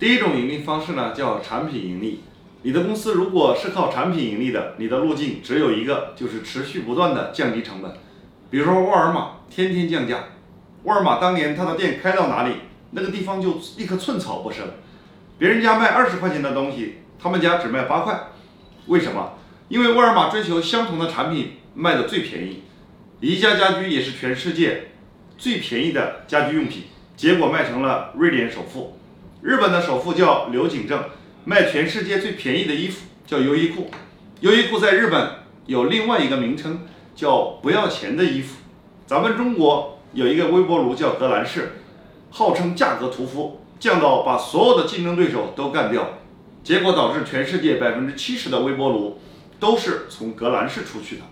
第一种盈利方式呢，叫产品盈利。你的公司如果是靠产品盈利的，你的路径只有一个，就是持续不断的降低成本。比如说沃尔玛天天降价，沃尔玛当年它的店开到哪里，那个地方就立刻寸草不生。别人家卖二十块钱的东西，他们家只卖八块，为什么？因为沃尔玛追求相同的产品卖的最便宜。宜家家居也是全世界最便宜的家居用品，结果卖成了瑞典首富。日本的首富叫刘景正。卖全世界最便宜的衣服叫优衣库，优衣库在日本有另外一个名称叫不要钱的衣服。咱们中国有一个微波炉叫格兰仕，号称价格屠夫，降到把所有的竞争对手都干掉，结果导致全世界百分之七十的微波炉都是从格兰仕出去的。